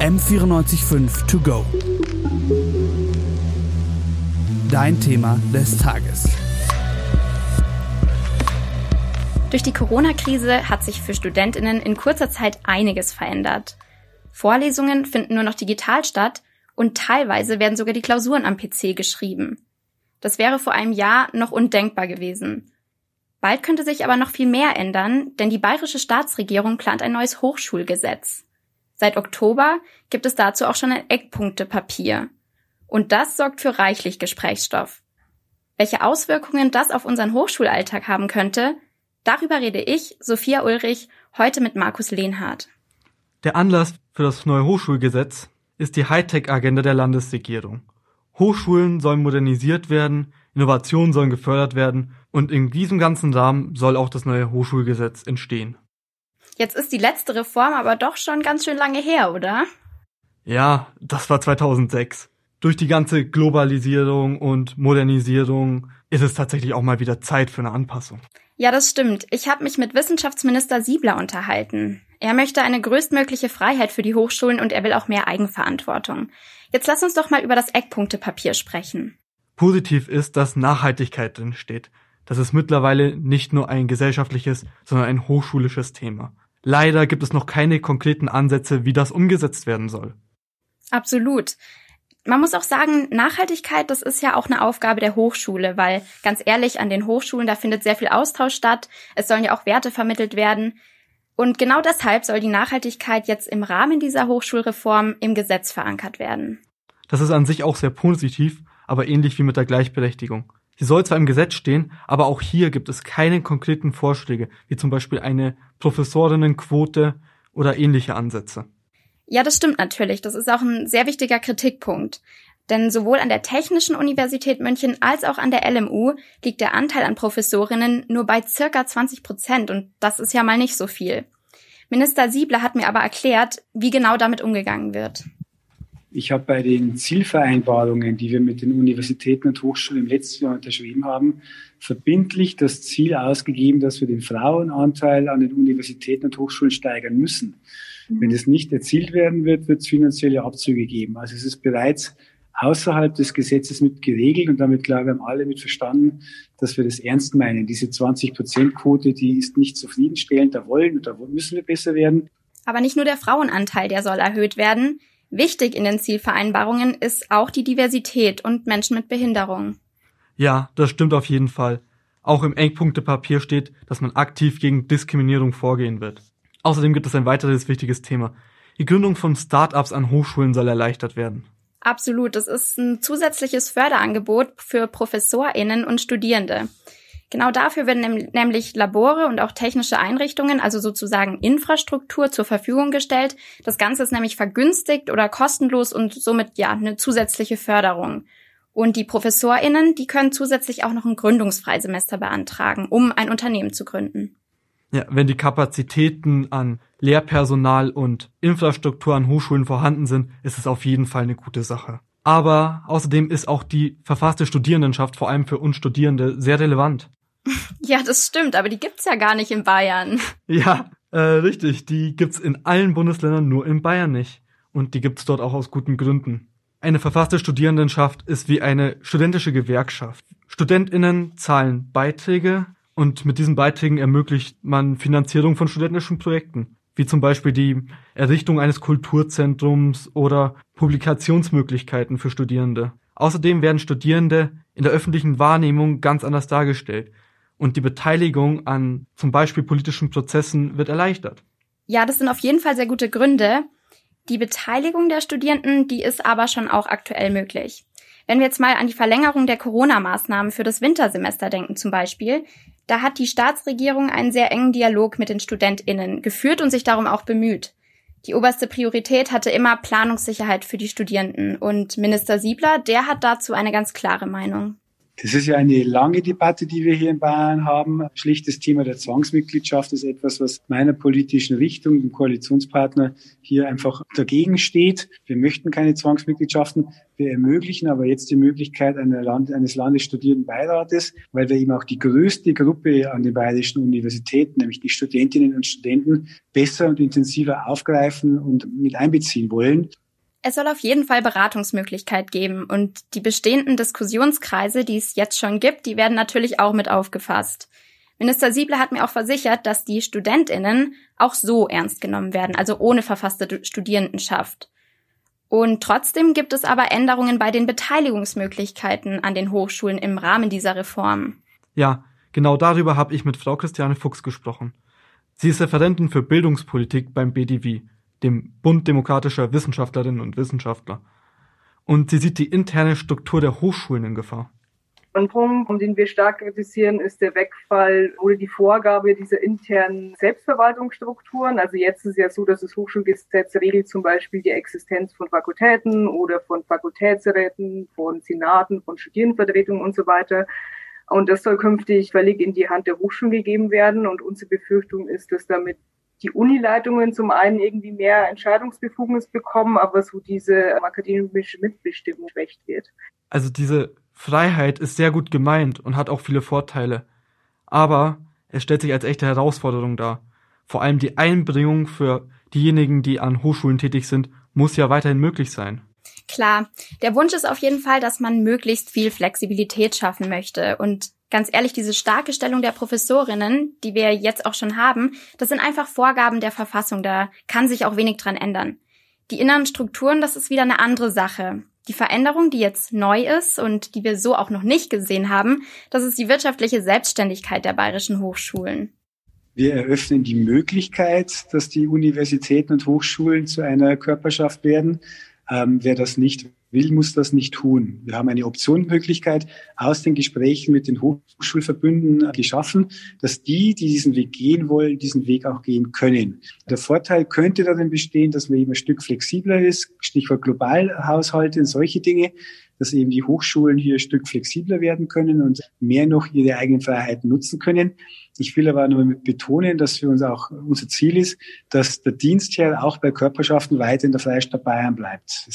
M945 To Go. Dein Thema des Tages. Durch die Corona-Krise hat sich für Studentinnen in kurzer Zeit einiges verändert. Vorlesungen finden nur noch digital statt und teilweise werden sogar die Klausuren am PC geschrieben. Das wäre vor einem Jahr noch undenkbar gewesen. Bald könnte sich aber noch viel mehr ändern, denn die bayerische Staatsregierung plant ein neues Hochschulgesetz. Seit Oktober gibt es dazu auch schon ein Eckpunktepapier. Und das sorgt für reichlich Gesprächsstoff. Welche Auswirkungen das auf unseren Hochschulalltag haben könnte, darüber rede ich, Sophia Ulrich, heute mit Markus Lehnhardt. Der Anlass für das neue Hochschulgesetz ist die Hightech-Agenda der Landesregierung. Hochschulen sollen modernisiert werden, Innovationen sollen gefördert werden und in diesem ganzen Rahmen soll auch das neue Hochschulgesetz entstehen. Jetzt ist die letzte Reform aber doch schon ganz schön lange her, oder? Ja, das war 2006. Durch die ganze Globalisierung und Modernisierung ist es tatsächlich auch mal wieder Zeit für eine Anpassung. Ja, das stimmt. Ich habe mich mit Wissenschaftsminister Siebler unterhalten. Er möchte eine größtmögliche Freiheit für die Hochschulen und er will auch mehr Eigenverantwortung. Jetzt lass uns doch mal über das Eckpunktepapier sprechen. Positiv ist, dass Nachhaltigkeit drin steht. Das ist mittlerweile nicht nur ein gesellschaftliches, sondern ein hochschulisches Thema. Leider gibt es noch keine konkreten Ansätze, wie das umgesetzt werden soll. Absolut. Man muss auch sagen, Nachhaltigkeit, das ist ja auch eine Aufgabe der Hochschule, weil ganz ehrlich, an den Hochschulen, da findet sehr viel Austausch statt. Es sollen ja auch Werte vermittelt werden. Und genau deshalb soll die Nachhaltigkeit jetzt im Rahmen dieser Hochschulreform im Gesetz verankert werden. Das ist an sich auch sehr positiv, aber ähnlich wie mit der Gleichberechtigung. Sie soll zwar im Gesetz stehen, aber auch hier gibt es keine konkreten Vorschläge, wie zum Beispiel eine Professorinnenquote oder ähnliche Ansätze. Ja, das stimmt natürlich. Das ist auch ein sehr wichtiger Kritikpunkt. Denn sowohl an der Technischen Universität München als auch an der LMU liegt der Anteil an Professorinnen nur bei circa 20 Prozent und das ist ja mal nicht so viel. Minister Siebler hat mir aber erklärt, wie genau damit umgegangen wird. Ich habe bei den Zielvereinbarungen, die wir mit den Universitäten und Hochschulen im letzten Jahr unterschrieben haben, verbindlich das Ziel ausgegeben, dass wir den Frauenanteil an den Universitäten und Hochschulen steigern müssen. Wenn es nicht erzielt werden wird, wird es finanzielle Abzüge geben. Also es ist bereits außerhalb des Gesetzes mit geregelt und damit, glaube ich, haben alle mit verstanden, dass wir das ernst meinen. Diese 20-Prozent-Quote, die ist nicht zufriedenstellend, da wollen und da müssen wir besser werden. Aber nicht nur der Frauenanteil, der soll erhöht werden. Wichtig in den Zielvereinbarungen ist auch die Diversität und Menschen mit Behinderung. Ja, das stimmt auf jeden Fall. Auch im Eckpunktepapier steht, dass man aktiv gegen Diskriminierung vorgehen wird. Außerdem gibt es ein weiteres wichtiges Thema. Die Gründung von Start-ups an Hochschulen soll erleichtert werden. Absolut, das ist ein zusätzliches Förderangebot für Professorinnen und Studierende. Genau dafür werden nämlich Labore und auch technische Einrichtungen, also sozusagen Infrastruktur zur Verfügung gestellt. Das Ganze ist nämlich vergünstigt oder kostenlos und somit ja eine zusätzliche Förderung. Und die ProfessorInnen, die können zusätzlich auch noch ein Gründungsfreisemester beantragen, um ein Unternehmen zu gründen. Ja, wenn die Kapazitäten an Lehrpersonal und Infrastruktur an Hochschulen vorhanden sind, ist es auf jeden Fall eine gute Sache. Aber außerdem ist auch die verfasste Studierendenschaft vor allem für uns Studierende sehr relevant. Ja, das stimmt, aber die gibt's ja gar nicht in Bayern. Ja, äh, richtig. Die gibt's in allen Bundesländern, nur in Bayern nicht. Und die gibt's dort auch aus guten Gründen. Eine verfasste Studierendenschaft ist wie eine studentische Gewerkschaft. StudentInnen zahlen Beiträge und mit diesen Beiträgen ermöglicht man Finanzierung von studentischen Projekten, wie zum Beispiel die Errichtung eines Kulturzentrums oder Publikationsmöglichkeiten für Studierende. Außerdem werden Studierende in der öffentlichen Wahrnehmung ganz anders dargestellt und die Beteiligung an zum Beispiel politischen Prozessen wird erleichtert. Ja, das sind auf jeden Fall sehr gute Gründe. Die Beteiligung der Studierenden, die ist aber schon auch aktuell möglich. Wenn wir jetzt mal an die Verlängerung der Corona-Maßnahmen für das Wintersemester denken zum Beispiel, da hat die Staatsregierung einen sehr engen Dialog mit den StudentInnen geführt und sich darum auch bemüht. Die oberste Priorität hatte immer Planungssicherheit für die Studierenden und Minister Siebler, der hat dazu eine ganz klare Meinung. Das ist ja eine lange Debatte, die wir hier in Bayern haben. Schlichtes Thema der Zwangsmitgliedschaft ist etwas, was meiner politischen Richtung, dem Koalitionspartner, hier einfach dagegen steht. Wir möchten keine Zwangsmitgliedschaften. Wir ermöglichen aber jetzt die Möglichkeit Land, eines Landesstudierenbeirates, weil wir eben auch die größte Gruppe an den bayerischen Universitäten, nämlich die Studentinnen und Studenten, besser und intensiver aufgreifen und mit einbeziehen wollen. Es soll auf jeden Fall Beratungsmöglichkeit geben und die bestehenden Diskussionskreise, die es jetzt schon gibt, die werden natürlich auch mit aufgefasst. Minister Siebler hat mir auch versichert, dass die Studentinnen auch so ernst genommen werden, also ohne verfasste Studierendenschaft. Und trotzdem gibt es aber Änderungen bei den Beteiligungsmöglichkeiten an den Hochschulen im Rahmen dieser Reform. Ja, genau darüber habe ich mit Frau Christiane Fuchs gesprochen. Sie ist Referentin für Bildungspolitik beim BDW dem Bund demokratischer Wissenschaftlerinnen und Wissenschaftler. Und sie sieht die interne Struktur der Hochschulen in Gefahr. Ein Punkt, um den wir stark kritisieren, ist der Wegfall oder die Vorgabe dieser internen Selbstverwaltungsstrukturen. Also jetzt ist es ja so, dass das Hochschulgesetz regelt zum Beispiel die Existenz von Fakultäten oder von Fakultätsräten, von Senaten, von Studierendenvertretungen und so weiter. Und das soll künftig völlig in die Hand der Hochschulen gegeben werden. Und unsere Befürchtung ist, dass damit die Unileitungen zum einen irgendwie mehr Entscheidungsbefugnis bekommen, aber so diese akademische Mitbestimmung schwächt wird. Also diese Freiheit ist sehr gut gemeint und hat auch viele Vorteile. Aber es stellt sich als echte Herausforderung dar. Vor allem die Einbringung für diejenigen, die an Hochschulen tätig sind, muss ja weiterhin möglich sein. Klar, der Wunsch ist auf jeden Fall, dass man möglichst viel Flexibilität schaffen möchte und ganz ehrlich, diese starke Stellung der Professorinnen, die wir jetzt auch schon haben, das sind einfach Vorgaben der Verfassung, da kann sich auch wenig dran ändern. Die inneren Strukturen, das ist wieder eine andere Sache. Die Veränderung, die jetzt neu ist und die wir so auch noch nicht gesehen haben, das ist die wirtschaftliche Selbstständigkeit der bayerischen Hochschulen. Wir eröffnen die Möglichkeit, dass die Universitäten und Hochschulen zu einer Körperschaft werden. Ähm, wer das nicht will, muss das nicht tun. Wir haben eine Optionenmöglichkeit aus den Gesprächen mit den Hochschulverbünden geschaffen, dass die, die diesen Weg gehen wollen, diesen Weg auch gehen können. Der Vorteil könnte darin bestehen, dass man eben ein Stück flexibler ist, Stichwort Globalhaushalte und solche Dinge, dass eben die Hochschulen hier ein Stück flexibler werden können und mehr noch ihre eigenen Freiheiten nutzen können. Ich will aber nur betonen, dass für uns auch unser Ziel ist, dass der Dienstherr auch bei Körperschaften weiter in der Freistaat Bayern bleibt.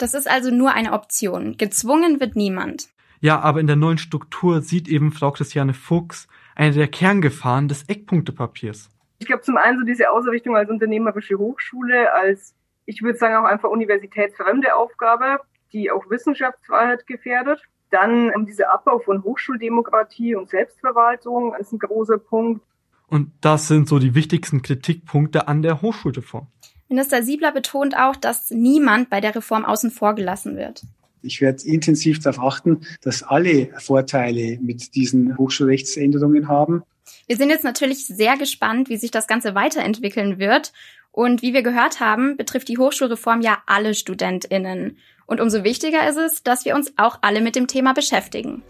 Das ist also nur eine Option. Gezwungen wird niemand. Ja, aber in der neuen Struktur sieht eben Frau Christiane Fuchs eine der Kerngefahren des Eckpunktepapiers. Ich glaube zum einen so diese Ausrichtung als unternehmerische Hochschule, als ich würde sagen auch einfach universitätsfremde Aufgabe, die auch Wissenschaftsfreiheit gefährdet. Dann um, dieser Abbau von Hochschuldemokratie und Selbstverwaltung ist ein großer Punkt. Und das sind so die wichtigsten Kritikpunkte an der Hochschulreform. Minister Siebler betont auch, dass niemand bei der Reform außen vor gelassen wird. Ich werde intensiv darauf achten, dass alle Vorteile mit diesen Hochschulrechtsänderungen haben. Wir sind jetzt natürlich sehr gespannt, wie sich das Ganze weiterentwickeln wird. Und wie wir gehört haben, betrifft die Hochschulreform ja alle Studentinnen. Und umso wichtiger ist es, dass wir uns auch alle mit dem Thema beschäftigen.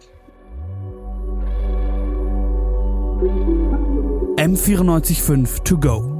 M945 to go.